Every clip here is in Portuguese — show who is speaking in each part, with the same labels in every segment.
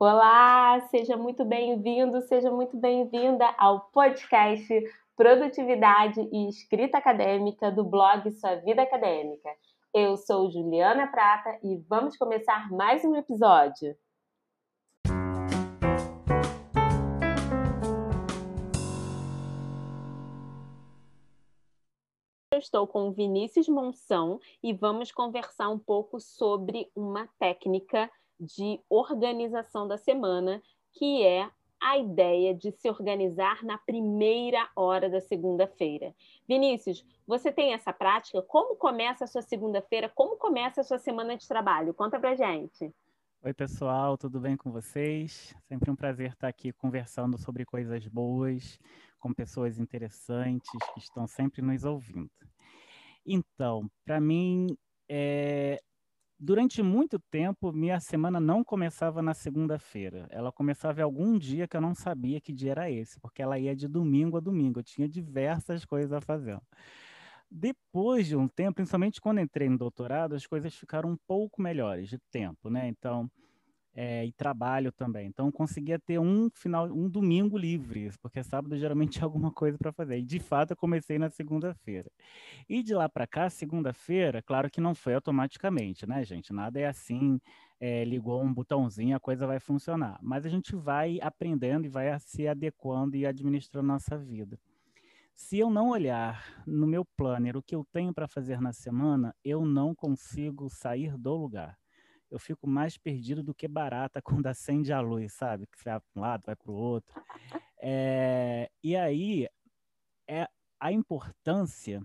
Speaker 1: Olá, seja muito bem-vindo, seja muito bem-vinda ao podcast Produtividade e Escrita Acadêmica do blog Sua Vida Acadêmica. Eu sou Juliana Prata e vamos começar mais um episódio. Eu estou com Vinícius Monção e vamos conversar um pouco sobre uma técnica de organização da semana, que é a ideia de se organizar na primeira hora da segunda-feira. Vinícius, você tem essa prática? Como começa a sua segunda-feira? Como começa a sua semana de trabalho? Conta pra gente.
Speaker 2: Oi, pessoal, tudo bem com vocês? Sempre um prazer estar aqui conversando sobre coisas boas, com pessoas interessantes que estão sempre nos ouvindo. Então, para mim, é, durante muito tempo, minha semana não começava na segunda-feira. Ela começava em algum dia que eu não sabia que dia era esse, porque ela ia de domingo a domingo. Eu tinha diversas coisas a fazer. Depois de um tempo, principalmente quando entrei no doutorado, as coisas ficaram um pouco melhores de tempo, né? Então, é, e trabalho também. Então, conseguia ter um final, um domingo livre, porque sábado geralmente tinha alguma coisa para fazer. E de fato, eu comecei na segunda-feira. E de lá para cá, segunda-feira, claro que não foi automaticamente, né, gente? Nada é assim, é, ligou um botãozinho, a coisa vai funcionar. Mas a gente vai aprendendo e vai se adequando e administrando nossa vida. Se eu não olhar no meu planner o que eu tenho para fazer na semana, eu não consigo sair do lugar eu fico mais perdido do que barata quando acende a luz, sabe? Que vai para um lado, vai para o outro. É, e aí é a importância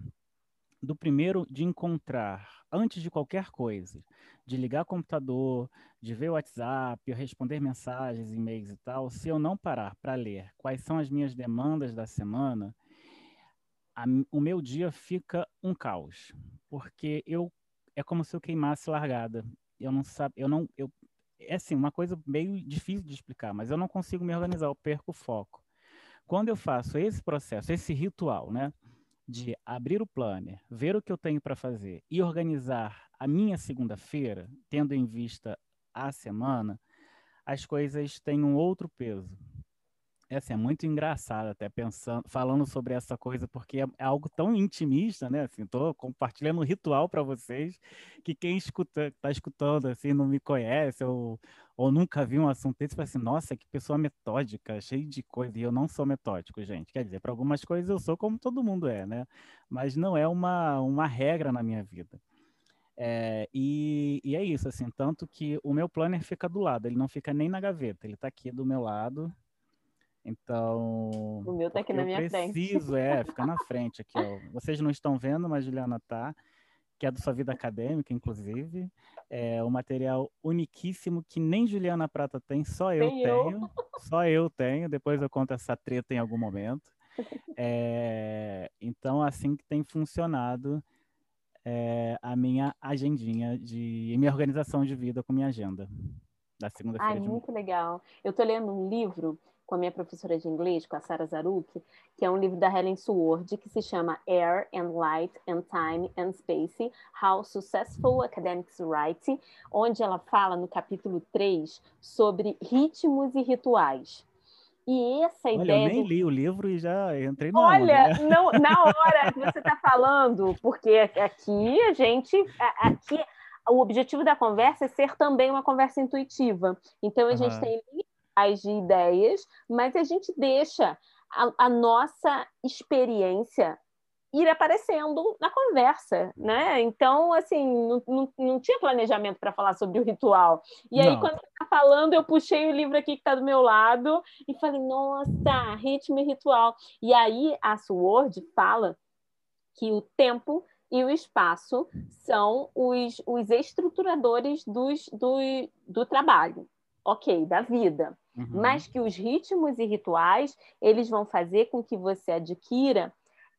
Speaker 2: do primeiro de encontrar, antes de qualquer coisa, de ligar o computador, de ver o WhatsApp, responder mensagens, e-mails e tal, se eu não parar para ler quais são as minhas demandas da semana, a, o meu dia fica um caos, porque eu é como se eu queimasse largada eu não sabe, eu não, eu, é assim, uma coisa meio difícil de explicar, mas eu não consigo me organizar, eu perco o foco. Quando eu faço esse processo, esse ritual, né, de abrir o planner, ver o que eu tenho para fazer e organizar a minha segunda-feira, tendo em vista a semana, as coisas têm um outro peso. É, assim, é muito engraçado até pensando, falando sobre essa coisa, porque é, é algo tão intimista, né? Assim, tô compartilhando um ritual para vocês que quem escuta, tá escutando assim, não me conhece ou, ou nunca viu um assunto desse, fala assim, nossa, que pessoa metódica, cheio de coisa. E eu não sou metódico, gente. Quer dizer, para algumas coisas eu sou como todo mundo é, né? Mas não é uma, uma regra na minha vida. É, e, e, é isso, assim, tanto que o meu planner fica do lado, ele não fica nem na gaveta, ele está aqui do meu lado, então.
Speaker 1: O meu tá aqui na minha
Speaker 2: preciso,
Speaker 1: frente.
Speaker 2: Preciso, é, fica na frente aqui, ó. Vocês não estão vendo, mas Juliana tá, que é do Sua Vida Acadêmica, inclusive. É um material uniquíssimo que nem Juliana Prata tem, só eu tem tenho. Eu. Só eu tenho. Depois eu conto essa treta em algum momento. É, então, assim que tem funcionado é, a minha agendinha de minha organização de vida com minha agenda da segunda-feira.
Speaker 1: Ai, muito legal. Eu estou lendo um livro com a minha professora de inglês, com a Sarah Zaruk, que é um livro da Helen Sword, que se chama Air and Light and Time and Space, How Successful Academics Write, onde ela fala no capítulo 3 sobre ritmos e rituais. E essa
Speaker 2: Olha,
Speaker 1: ideia.
Speaker 2: Eu nem li o livro e já entrei no
Speaker 1: Olha,
Speaker 2: onda,
Speaker 1: né? não, na hora que você está falando, porque aqui a gente. Aqui, o objetivo da conversa é ser também uma conversa intuitiva. Então, a uhum. gente tem de ideias, mas a gente deixa a, a nossa experiência ir aparecendo na conversa, né? Então, assim, não, não, não tinha planejamento para falar sobre o ritual. E aí, não. quando está falando, eu puxei o livro aqui que está do meu lado e falei, nossa, ritmo e ritual. E aí, a Sword fala que o tempo e o espaço são os, os estruturadores dos, do, do trabalho, ok, da vida. Uhum. Mas que os ritmos e rituais eles vão fazer com que você adquira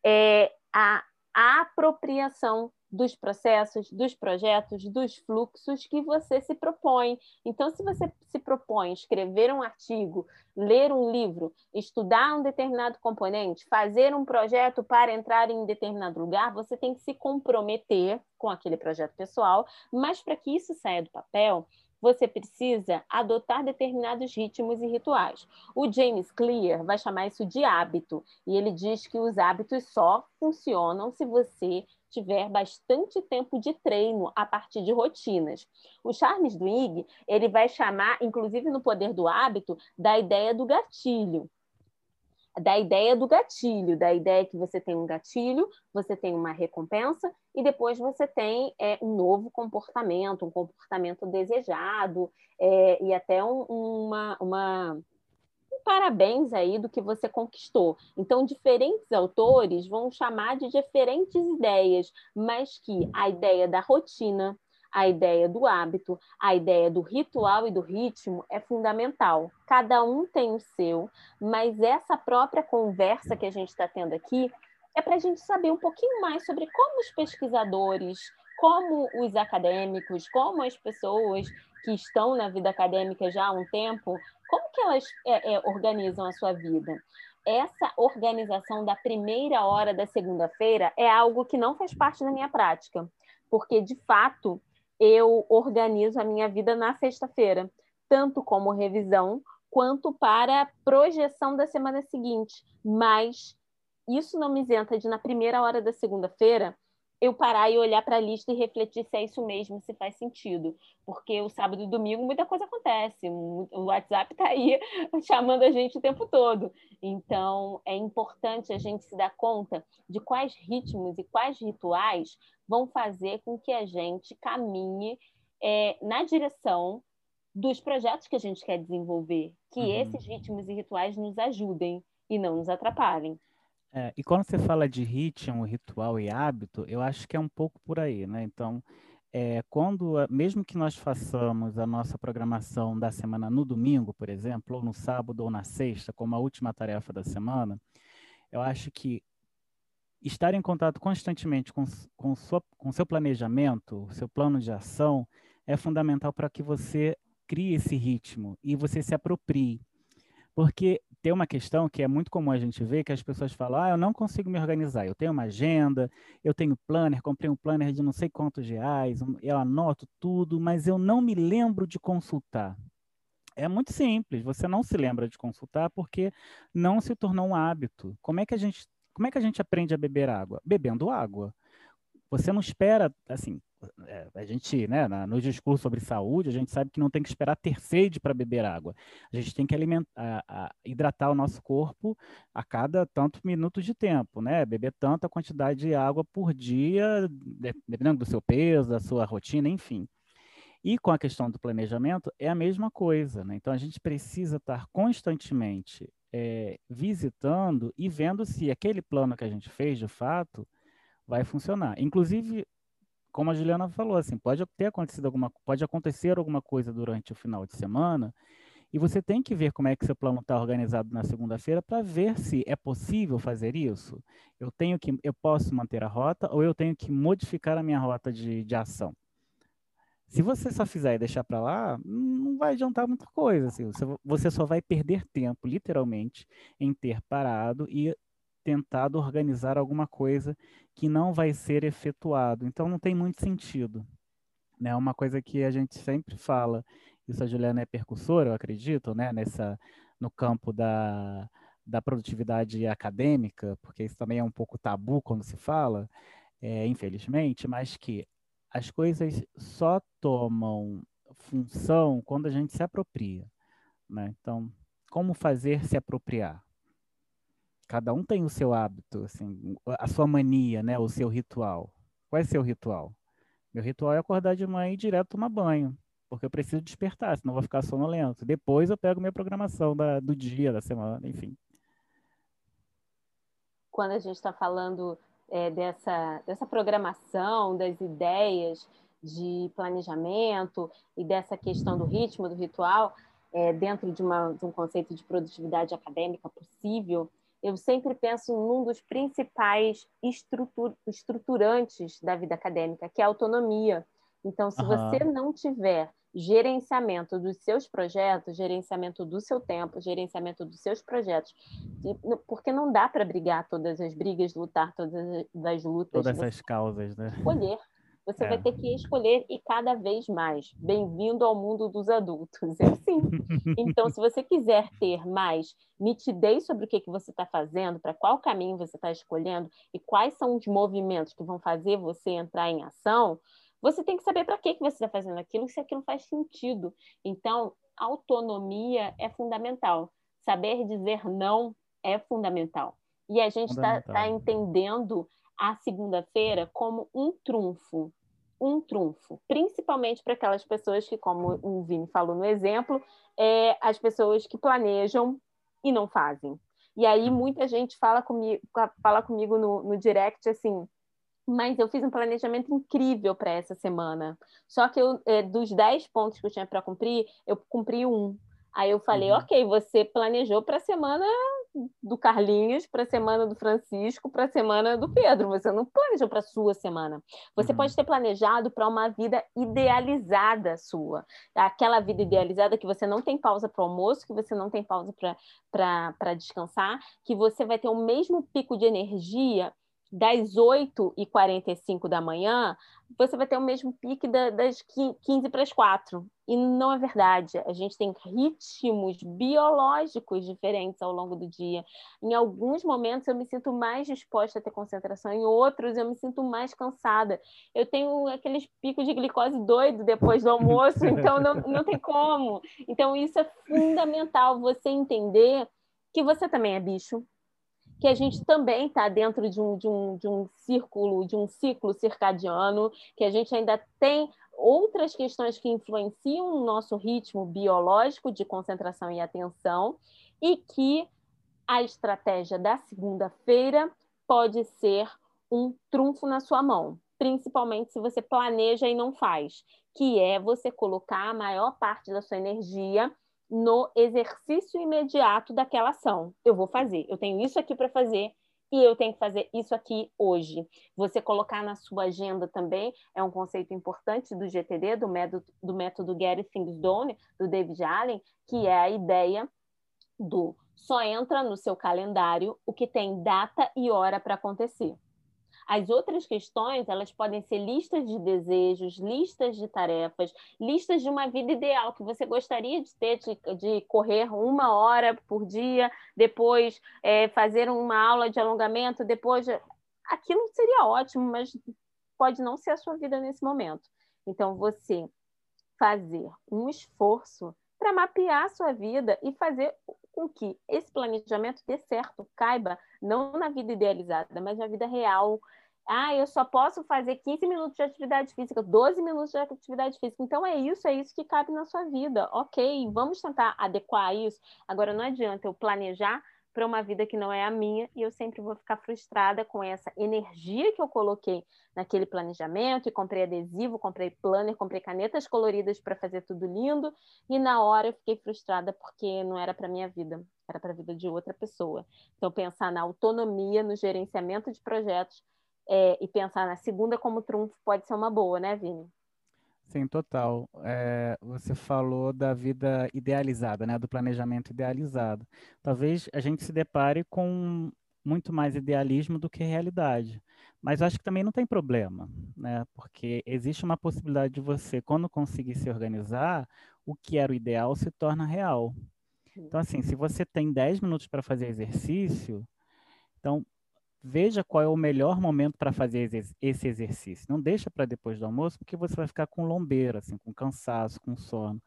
Speaker 1: é, a, a apropriação dos processos, dos projetos, dos fluxos que você se propõe. Então, se você se propõe escrever um artigo, ler um livro, estudar um determinado componente, fazer um projeto para entrar em determinado lugar, você tem que se comprometer com aquele projeto pessoal, mas para que isso saia do papel, você precisa adotar determinados ritmos e rituais. O James Clear vai chamar isso de hábito, e ele diz que os hábitos só funcionam se você tiver bastante tempo de treino a partir de rotinas. O Charles Duhigg, ele vai chamar, inclusive no Poder do Hábito, da ideia do gatilho da ideia do gatilho, da ideia que você tem um gatilho, você tem uma recompensa e depois você tem é, um novo comportamento, um comportamento desejado é, e até um, uma, uma um parabéns aí do que você conquistou. Então, diferentes autores vão chamar de diferentes ideias, mas que a ideia da rotina, a ideia do hábito, a ideia do ritual e do ritmo é fundamental. Cada um tem o seu, mas essa própria conversa que a gente está tendo aqui é para a gente saber um pouquinho mais sobre como os pesquisadores, como os acadêmicos, como as pessoas que estão na vida acadêmica já há um tempo, como que elas é, é, organizam a sua vida. Essa organização da primeira hora da segunda-feira é algo que não faz parte da minha prática, porque de fato eu organizo a minha vida na sexta-feira, tanto como revisão quanto para projeção da semana seguinte. Mas isso não me isenta de, na primeira hora da segunda-feira, eu parar e olhar para a lista e refletir se é isso mesmo, se faz sentido. Porque o sábado e domingo muita coisa acontece. O WhatsApp está aí chamando a gente o tempo todo. Então, é importante a gente se dar conta de quais ritmos e quais rituais vão fazer com que a gente caminhe é, na direção dos projetos que a gente quer desenvolver, que uhum. esses ritmos e rituais nos ajudem e não nos atrapalhem.
Speaker 2: É, e quando você fala de ritmo, ritual e hábito, eu acho que é um pouco por aí, né? Então, é, quando, mesmo que nós façamos a nossa programação da semana no domingo, por exemplo, ou no sábado ou na sexta, como a última tarefa da semana, eu acho que estar em contato constantemente com, com, sua, com seu planejamento, seu plano de ação, é fundamental para que você crie esse ritmo e você se aproprie. Porque tem uma questão que é muito comum a gente ver, que as pessoas falam, ah, eu não consigo me organizar, eu tenho uma agenda, eu tenho planner, comprei um planner de não sei quantos reais, eu anoto tudo, mas eu não me lembro de consultar. É muito simples, você não se lembra de consultar porque não se tornou um hábito. Como é que a gente como é que a gente aprende a beber água? Bebendo água. Você não espera, assim, é, a gente, né, no discurso sobre saúde, a gente sabe que não tem que esperar ter sede para beber água. A gente tem que alimentar, hidratar o nosso corpo a cada tantos minutos de tempo, né? Beber tanta quantidade de água por dia, dependendo do seu peso, da sua rotina, enfim. E com a questão do planejamento, é a mesma coisa, né? Então a gente precisa estar constantemente é, visitando e vendo se aquele plano que a gente fez, de fato, vai funcionar. Inclusive, como a Juliana falou, assim, pode ter acontecido alguma, pode acontecer alguma coisa durante o final de semana e você tem que ver como é que seu plano está organizado na segunda-feira para ver se é possível fazer isso. Eu tenho que, eu posso manter a rota ou eu tenho que modificar a minha rota de, de ação. Se você só fizer e deixar para lá, não vai adiantar muita coisa. Assim. Você, só vai perder tempo, literalmente, em ter parado e tentado organizar alguma coisa que não vai ser efetuado. Então, não tem muito sentido. É né? uma coisa que a gente sempre fala. Isso a Juliana é percussora, eu acredito, né? Nessa, no campo da, da produtividade acadêmica, porque isso também é um pouco tabu quando se fala, é, infelizmente, mas que as coisas só tomam função quando a gente se apropria. Né? Então, como fazer se apropriar? Cada um tem o seu hábito, assim, a sua mania, né? o seu ritual. Qual é o seu ritual? Meu ritual é acordar de manhã e ir direto tomar banho, porque eu preciso despertar, senão vou ficar sonolento. Depois eu pego minha programação da, do dia, da semana, enfim.
Speaker 1: Quando a gente está falando é, dessa, dessa programação, das ideias de planejamento e dessa questão do ritmo, do ritual, é, dentro de, uma, de um conceito de produtividade acadêmica possível, eu sempre penso num dos principais estrutur, estruturantes da vida acadêmica, que é a autonomia. Então, se uhum. você não tiver gerenciamento dos seus projetos, gerenciamento do seu tempo, gerenciamento dos seus projetos, porque não dá para brigar todas as brigas, lutar todas as lutas.
Speaker 2: Todas essas causas, né?
Speaker 1: Escolher. Você é. vai ter que escolher e cada vez mais. Bem-vindo ao mundo dos adultos. É sim. Então, se você quiser ter mais nitidez sobre o que, que você está fazendo, para qual caminho você está escolhendo e quais são os movimentos que vão fazer você entrar em ação, você tem que saber para que, que você está fazendo aquilo, se aquilo faz sentido. Então, autonomia é fundamental. Saber dizer não é fundamental. E a gente está tá entendendo a segunda-feira como um trunfo. Um trunfo, principalmente para aquelas pessoas que, como o Vini falou no exemplo, é, as pessoas que planejam e não fazem. E aí uhum. muita gente fala comigo, fala comigo no, no direct assim, mas eu fiz um planejamento incrível para essa semana. Só que eu, é, dos 10 pontos que eu tinha para cumprir, eu cumpri um. Aí eu falei, uhum. ok, você planejou para a semana do Carlinhos, para a semana do Francisco, para a semana do Pedro. Você não planejou para a sua semana. Você uhum. pode ter planejado para uma vida idealizada sua. Aquela vida idealizada que você não tem pausa para o almoço, que você não tem pausa para descansar, que você vai ter o mesmo pico de energia das 8h45 da manhã, você vai ter o mesmo pique das 15 para as 4. E não é verdade. A gente tem ritmos biológicos diferentes ao longo do dia. Em alguns momentos eu me sinto mais disposta a ter concentração, em outros eu me sinto mais cansada. Eu tenho aqueles picos de glicose doido depois do almoço, então não, não tem como. Então isso é fundamental, você entender que você também é bicho, que a gente também está dentro de um, de, um, de um círculo, de um ciclo circadiano, que a gente ainda tem outras questões que influenciam o nosso ritmo biológico de concentração e atenção, e que a estratégia da segunda-feira pode ser um trunfo na sua mão, principalmente se você planeja e não faz, que é você colocar a maior parte da sua energia no exercício imediato daquela ação. Eu vou fazer, eu tenho isso aqui para fazer e eu tenho que fazer isso aqui hoje. Você colocar na sua agenda também é um conceito importante do GTD, do método, do método Get Things Done, do David Allen, que é a ideia do só entra no seu calendário o que tem data e hora para acontecer. As outras questões, elas podem ser listas de desejos, listas de tarefas, listas de uma vida ideal que você gostaria de ter, de, de correr uma hora por dia, depois é, fazer uma aula de alongamento, depois. Aquilo seria ótimo, mas pode não ser a sua vida nesse momento. Então, você fazer um esforço para mapear a sua vida e fazer com que esse planejamento dê certo, caiba, não na vida idealizada, mas na vida real. Ah, eu só posso fazer 15 minutos de atividade física, 12 minutos de atividade física. Então é isso, é isso que cabe na sua vida. Ok, vamos tentar adequar isso. Agora não adianta eu planejar para uma vida que não é a minha e eu sempre vou ficar frustrada com essa energia que eu coloquei naquele planejamento e comprei adesivo, comprei planner, comprei canetas coloridas para fazer tudo lindo e na hora eu fiquei frustrada porque não era para minha vida, era para a vida de outra pessoa. Então pensar na autonomia, no gerenciamento de projetos é, e pensar na segunda como trunfo pode ser uma boa, né, Vini?
Speaker 2: Sim, total. É, você falou da vida idealizada, né? Do planejamento idealizado. Talvez a gente se depare com muito mais idealismo do que realidade. Mas acho que também não tem problema, né? Porque existe uma possibilidade de você, quando conseguir se organizar, o que era o ideal se torna real. Então, assim, se você tem 10 minutos para fazer exercício, então veja qual é o melhor momento para fazer esse exercício. Não deixa para depois do almoço, porque você vai ficar com lombeira, assim, com cansaço, com sono.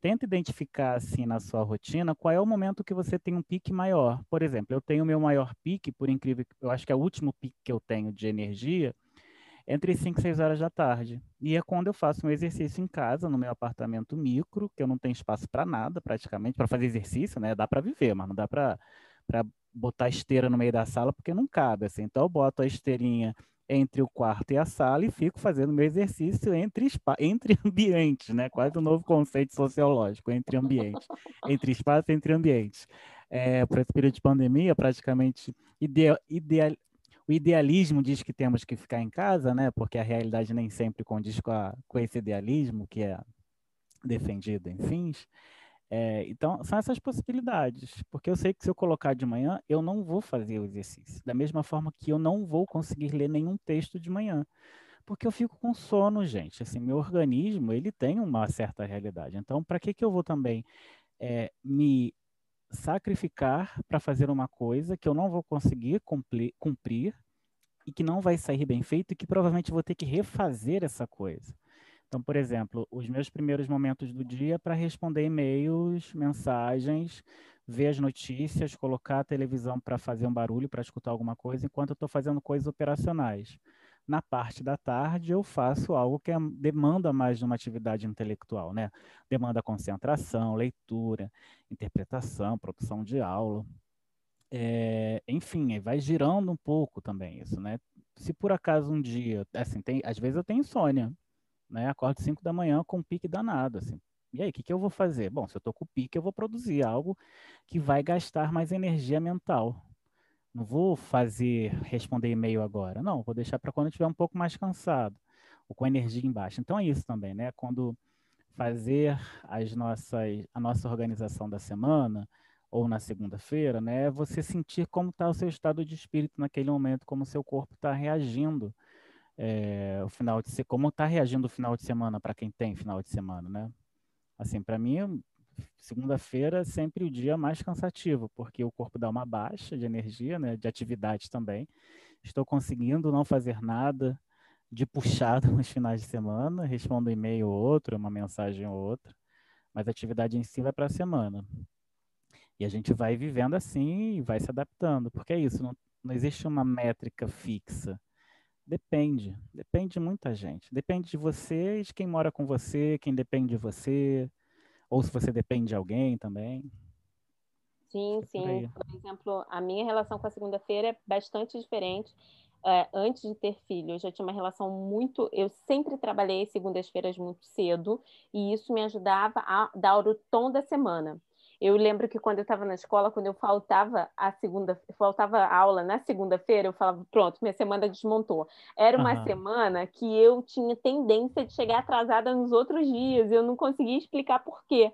Speaker 2: Tenta identificar, assim, na sua rotina, qual é o momento que você tem um pique maior. Por exemplo, eu tenho o meu maior pique, por incrível que eu acho que é o último pique que eu tenho de energia, entre 5 e 6 horas da tarde. E é quando eu faço um exercício em casa, no meu apartamento micro, que eu não tenho espaço para nada, praticamente, para fazer exercício, né? Dá para viver, mas não dá para botar esteira no meio da sala porque não cabe, assim. Então eu boto a esteirinha entre o quarto e a sala e fico fazendo meu exercício entre, entre ambientes, né? Quase um novo conceito sociológico, entre ambientes. entre espaço e entre ambientes. É, Para esse período de pandemia, praticamente ideal, ideal, o idealismo diz que temos que ficar em casa, né? Porque a realidade nem sempre condiz com, a, com esse idealismo que é defendido em fins. É, então, são essas possibilidades, porque eu sei que se eu colocar de manhã, eu não vou fazer o exercício. Da mesma forma que eu não vou conseguir ler nenhum texto de manhã, porque eu fico com sono, gente. Assim, meu organismo, ele tem uma certa realidade. Então, para que que eu vou também é, me sacrificar para fazer uma coisa que eu não vou conseguir cumprir, cumprir e que não vai sair bem feito e que provavelmente vou ter que refazer essa coisa. Então, por exemplo, os meus primeiros momentos do dia para responder e-mails, mensagens, ver as notícias, colocar a televisão para fazer um barulho, para escutar alguma coisa, enquanto eu estou fazendo coisas operacionais. Na parte da tarde, eu faço algo que é, demanda mais de uma atividade intelectual, né? Demanda concentração, leitura, interpretação, produção de aula. É, enfim, vai girando um pouco também isso, né? Se por acaso um dia, assim, tem, às vezes eu tenho insônia, né? Acordo 5 da manhã com um pique danado, assim. E aí, o que, que eu vou fazer? Bom, se eu estou com pique, eu vou produzir algo que vai gastar mais energia mental, não vou fazer responder e-mail agora. Não, vou deixar para quando eu estiver um pouco mais cansado ou com energia embaixo. Então é isso também, né? Quando fazer as nossas, a nossa organização da semana ou na segunda-feira, né? É você sentir como está o seu estado de espírito naquele momento, como o seu corpo está reagindo é, o final de como está reagindo o final de semana para quem tem final de semana, né? Assim, para mim segunda-feira é sempre o dia mais cansativo, porque o corpo dá uma baixa de energia, né, de atividade também. Estou conseguindo não fazer nada de puxado nos finais de semana, respondo um e-mail ou outro, uma mensagem ou outra, mas a atividade em si vai para a semana. E a gente vai vivendo assim e vai se adaptando, porque é isso, não, não existe uma métrica fixa. Depende, depende de muita gente. Depende de você e de quem mora com você, quem depende de você, ou se você depende de alguém também.
Speaker 1: Sim, sim. Por exemplo, a minha relação com a segunda-feira é bastante diferente. É, antes de ter filho, eu já tinha uma relação muito. Eu sempre trabalhei segundas-feiras muito cedo, e isso me ajudava a dar o tom da semana. Eu lembro que quando eu estava na escola, quando eu faltava a segunda, faltava aula na segunda-feira, eu falava, pronto, minha semana desmontou. Era uma uhum. semana que eu tinha tendência de chegar atrasada nos outros dias, eu não conseguia explicar por quê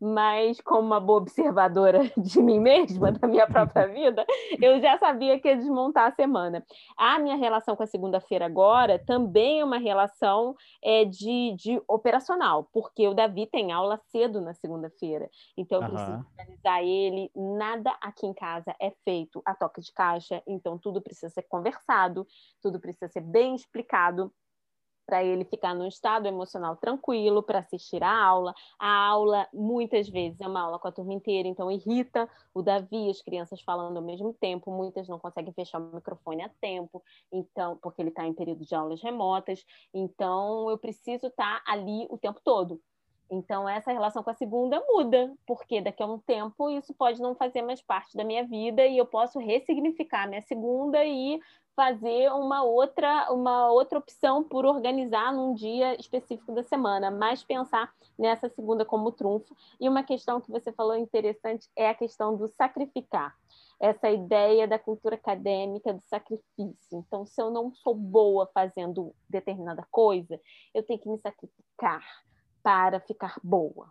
Speaker 1: mas como uma boa observadora de mim mesma, da minha própria vida, eu já sabia que ia desmontar a semana. A minha relação com a segunda-feira agora também é uma relação é, de, de operacional, porque o Davi tem aula cedo na segunda-feira, então eu preciso organizar ele, nada aqui em casa é feito a toque de caixa, então tudo precisa ser conversado, tudo precisa ser bem explicado para ele ficar num estado emocional tranquilo para assistir a aula. A aula, muitas vezes, é uma aula com a turma inteira, então irrita o Davi, as crianças falando ao mesmo tempo, muitas não conseguem fechar o microfone a tempo, então porque ele está em período de aulas remotas, então eu preciso estar tá ali o tempo todo. Então, essa relação com a segunda muda, porque daqui a um tempo isso pode não fazer mais parte da minha vida e eu posso ressignificar minha segunda e fazer uma outra, uma outra opção por organizar num dia específico da semana, mas pensar nessa segunda como trunfo. E uma questão que você falou interessante é a questão do sacrificar. Essa ideia da cultura acadêmica do sacrifício. Então, se eu não sou boa fazendo determinada coisa, eu tenho que me sacrificar para ficar boa.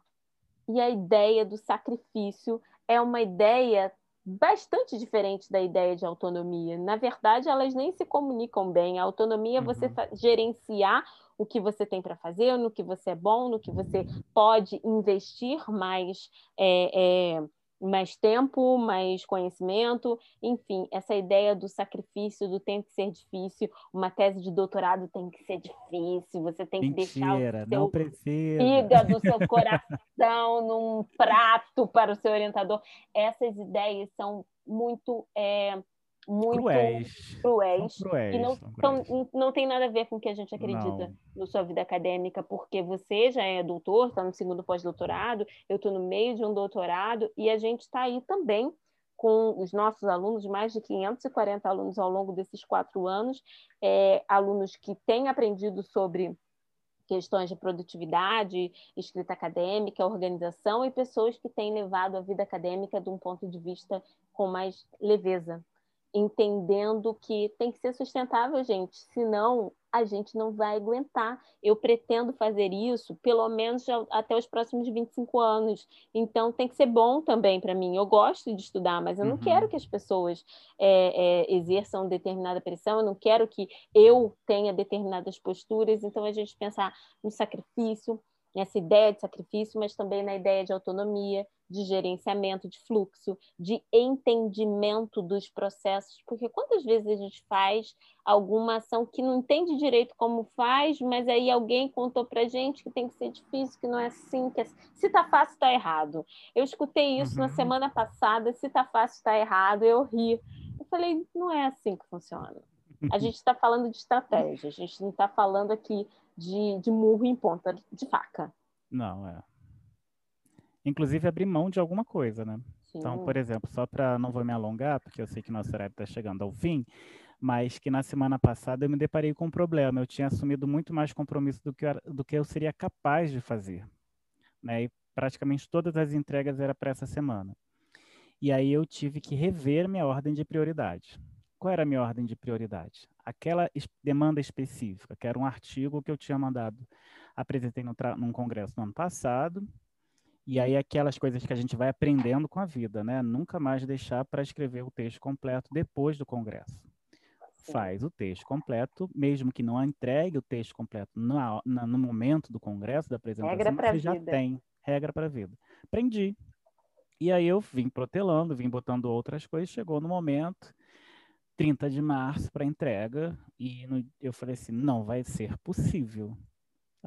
Speaker 1: E a ideia do sacrifício é uma ideia bastante diferente da ideia de autonomia. Na verdade, elas nem se comunicam bem. A autonomia é você uhum. gerenciar o que você tem para fazer, no que você é bom, no que você pode investir mais é, é, mais tempo, mais conhecimento, enfim, essa ideia do sacrifício, do tem que ser difícil, uma tese de doutorado tem que ser difícil, você tem
Speaker 2: Mentira,
Speaker 1: que deixar o
Speaker 2: seu precisa.
Speaker 1: fígado, seu coração num prato para o seu orientador. Essas ideias são muito é, muito cruéis, cruéis, cruéis e não, cruéis. não tem nada a ver com o que a gente acredita na sua vida acadêmica, porque você já é doutor, está no segundo pós-doutorado, eu estou no meio de um doutorado, e a gente está aí também com os nossos alunos, mais de 540 alunos ao longo desses quatro anos, é, alunos que têm aprendido sobre questões de produtividade, escrita acadêmica, organização, e pessoas que têm levado a vida acadêmica de um ponto de vista com mais leveza, entendendo que tem que ser sustentável, gente, senão a gente não vai aguentar. Eu pretendo fazer isso pelo menos até os próximos 25 anos. Então tem que ser bom também para mim. Eu gosto de estudar, mas eu não uhum. quero que as pessoas é, é, exerçam determinada pressão, eu não quero que eu tenha determinadas posturas. Então a gente pensar no sacrifício, nessa ideia de sacrifício, mas também na ideia de autonomia, de gerenciamento de fluxo, de entendimento dos processos, porque quantas vezes a gente faz alguma ação que não entende direito como faz, mas aí alguém contou para gente que tem que ser difícil, que não é assim, que é... se tá fácil está errado. Eu escutei isso uhum. na semana passada, se tá fácil está errado, eu ri. Eu falei, não é assim que funciona. A gente está falando de estratégia, a gente não está falando aqui de, de murro em ponta de faca.
Speaker 2: Não, é inclusive abrir mão de alguma coisa, né? Sim. Então, por exemplo, só para não vou me alongar, porque eu sei que nosso horário está chegando ao fim, mas que na semana passada eu me deparei com um problema. Eu tinha assumido muito mais compromisso do que eu, do que eu seria capaz de fazer, né? E praticamente todas as entregas era para essa semana. E aí eu tive que rever minha ordem de prioridade. Qual era a minha ordem de prioridade? Aquela demanda específica, que era um artigo que eu tinha mandado, apresentei no num congresso no ano passado, e aí aquelas coisas que a gente vai aprendendo com a vida, né? Nunca mais deixar para escrever o texto completo depois do congresso. Faz o texto completo, mesmo que não entregue o texto completo no, no momento do congresso, da apresentação, você vida. já tem regra para a vida. Aprendi. E aí eu vim protelando, vim botando outras coisas, chegou no momento, 30 de março para entrega, e no, eu falei assim, não vai ser possível.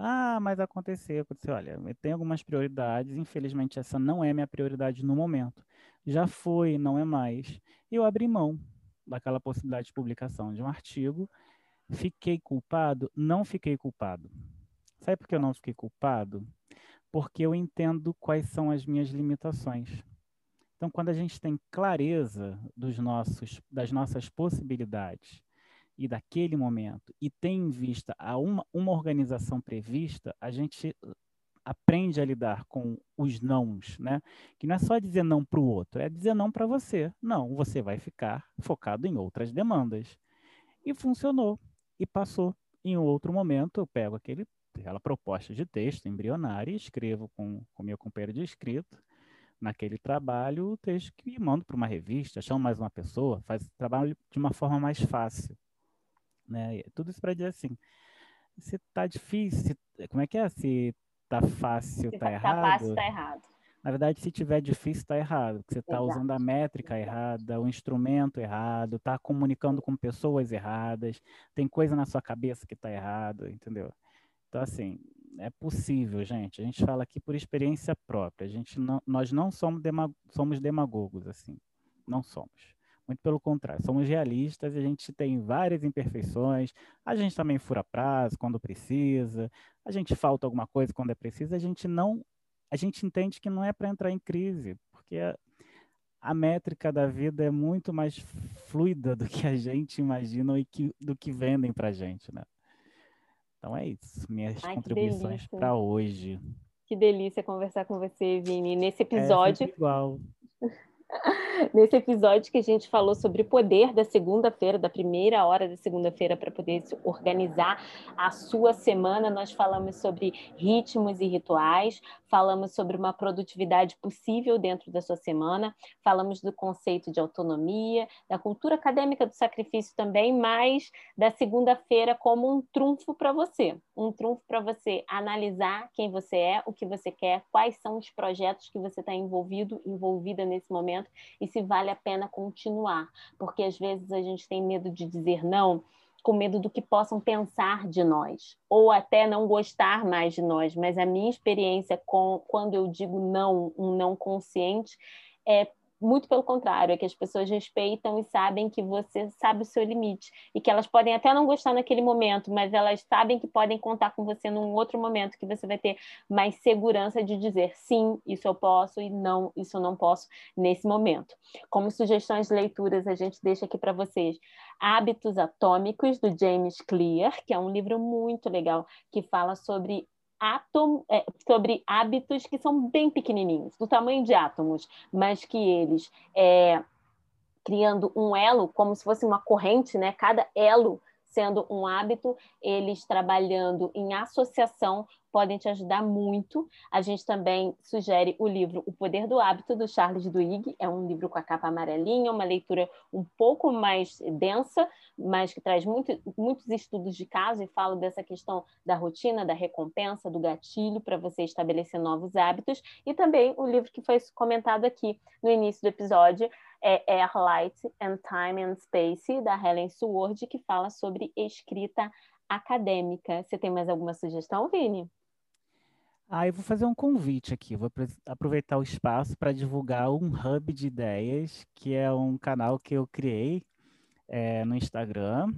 Speaker 2: Ah, mas aconteceu, aconteceu. Olha, eu tenho algumas prioridades, infelizmente essa não é minha prioridade no momento. Já foi, não é mais. Eu abri mão daquela possibilidade de publicação de um artigo. Fiquei culpado? Não fiquei culpado. Sabe por que eu não fiquei culpado? Porque eu entendo quais são as minhas limitações. Então, quando a gente tem clareza dos nossos, das nossas possibilidades e daquele momento e tem em vista a uma, uma organização prevista, a gente aprende a lidar com os nãos, né? Que não é só dizer não para o outro, é dizer não para você. Não, você vai ficar focado em outras demandas. E funcionou. E passou. Em outro momento, eu pego aquele, aquela proposta de texto embrionária e escrevo com o meu companheiro de escrito naquele trabalho o texto que mando para uma revista, chamo mais uma pessoa, faz o trabalho de uma forma mais fácil. Né? Tudo isso para dizer assim, se tá difícil, como é que é? Se tá fácil, se tá, tá errado. Tá fácil,
Speaker 1: tá errado.
Speaker 2: Na verdade, se tiver difícil, tá errado. Você está usando a métrica Exato. errada, o instrumento errado, tá comunicando com pessoas erradas, tem coisa na sua cabeça que tá errado, entendeu? Então, assim, é possível, gente. A gente fala aqui por experiência própria. A gente não, nós não somos, demag somos demagogos, assim. Não somos. Muito pelo contrário, somos realistas e a gente tem várias imperfeições. A gente também fura prazo quando precisa, a gente falta alguma coisa quando é preciso. A gente não, a gente entende que não é para entrar em crise, porque a, a, métrica da vida é muito mais fluida do que a gente imagina e que, do que vendem para a gente, né? Então é isso, minhas Ai, contribuições para hoje.
Speaker 1: Que delícia conversar com você, Vini. Nesse é episódio.
Speaker 2: É igual.
Speaker 1: Nesse episódio que a gente falou sobre o poder da segunda-feira, da primeira hora da segunda-feira, para poder organizar a sua semana, nós falamos sobre ritmos e rituais, falamos sobre uma produtividade possível dentro da sua semana, falamos do conceito de autonomia, da cultura acadêmica do sacrifício também, mas da segunda-feira como um trunfo para você, um trunfo para você analisar quem você é, o que você quer, quais são os projetos que você está envolvido, envolvida nesse momento e se vale a pena continuar, porque às vezes a gente tem medo de dizer não com medo do que possam pensar de nós, ou até não gostar mais de nós. Mas a minha experiência com quando eu digo não, um não consciente, é muito pelo contrário, é que as pessoas respeitam e sabem que você sabe o seu limite e que elas podem até não gostar naquele momento, mas elas sabem que podem contar com você num outro momento que você vai ter mais segurança de dizer sim, isso eu posso e não, isso eu não posso nesse momento. Como sugestões de leituras, a gente deixa aqui para vocês Hábitos Atômicos do James Clear, que é um livro muito legal que fala sobre átomo, é, sobre hábitos que são bem pequenininhos, do tamanho de átomos, mas que eles, é, criando um elo, como se fosse uma corrente, né? cada elo sendo um hábito, eles trabalhando em associação podem te ajudar muito. A gente também sugere o livro O Poder do Hábito, do Charles Duhigg. É um livro com a capa amarelinha, uma leitura um pouco mais densa, mas que traz muito, muitos estudos de caso e fala dessa questão da rotina, da recompensa, do gatilho para você estabelecer novos hábitos. E também o livro que foi comentado aqui no início do episódio, é Air, Light and Time and Space, da Helen Sword, que fala sobre escrita acadêmica. Você tem mais alguma sugestão, Vini?
Speaker 2: Ah, eu vou fazer um convite aqui. Vou aproveitar o espaço para divulgar um hub de ideias, que é um canal que eu criei é, no Instagram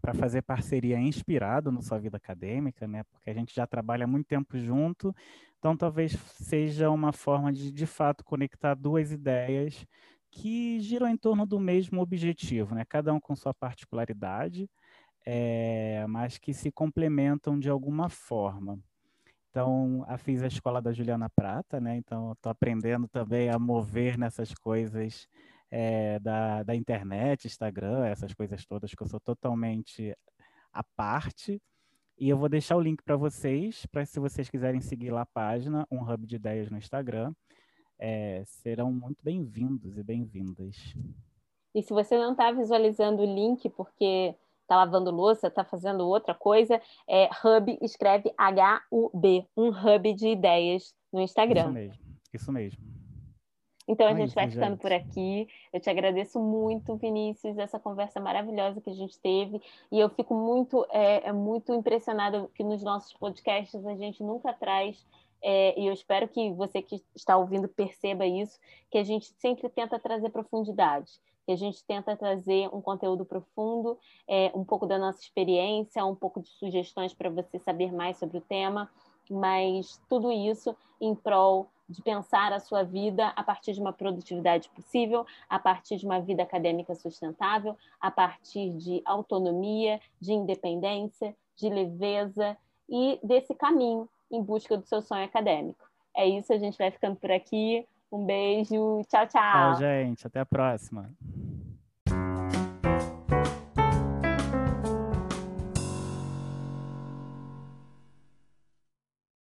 Speaker 2: para fazer parceria inspirado no sua vida acadêmica, né? Porque a gente já trabalha muito tempo junto, então talvez seja uma forma de de fato conectar duas ideias que giram em torno do mesmo objetivo, né? Cada um com sua particularidade, é, mas que se complementam de alguma forma. Então, a fiz a escola da Juliana Prata, né? Então, estou aprendendo também a mover nessas coisas é, da, da internet, Instagram, essas coisas todas que eu sou totalmente à parte. E eu vou deixar o link para vocês, para se vocês quiserem seguir lá a página, um hub de ideias no Instagram é, serão muito bem-vindos e bem-vindas.
Speaker 1: E se você não está visualizando o link porque está lavando louça, está fazendo outra coisa, é Hub escreve H-U-B, um hub de ideias no Instagram.
Speaker 2: Isso mesmo, isso mesmo.
Speaker 1: Então a é gente isso, vai ficando gente. por aqui. Eu te agradeço muito, Vinícius, essa conversa maravilhosa que a gente teve. E eu fico muito, é, é muito impressionada que nos nossos podcasts a gente nunca traz é, e eu espero que você que está ouvindo perceba isso, que a gente sempre tenta trazer profundidade, que a gente tenta trazer um conteúdo profundo, é, um pouco da nossa experiência, um pouco de sugestões para você saber mais sobre o tema, mas tudo isso em prol de pensar a sua vida a partir de uma produtividade possível, a partir de uma vida acadêmica sustentável, a partir de autonomia, de independência, de leveza e desse caminho em busca do seu sonho acadêmico. É isso, a gente vai ficando por aqui. Um beijo, tchau, tchau.
Speaker 2: Tchau, gente. Até a próxima.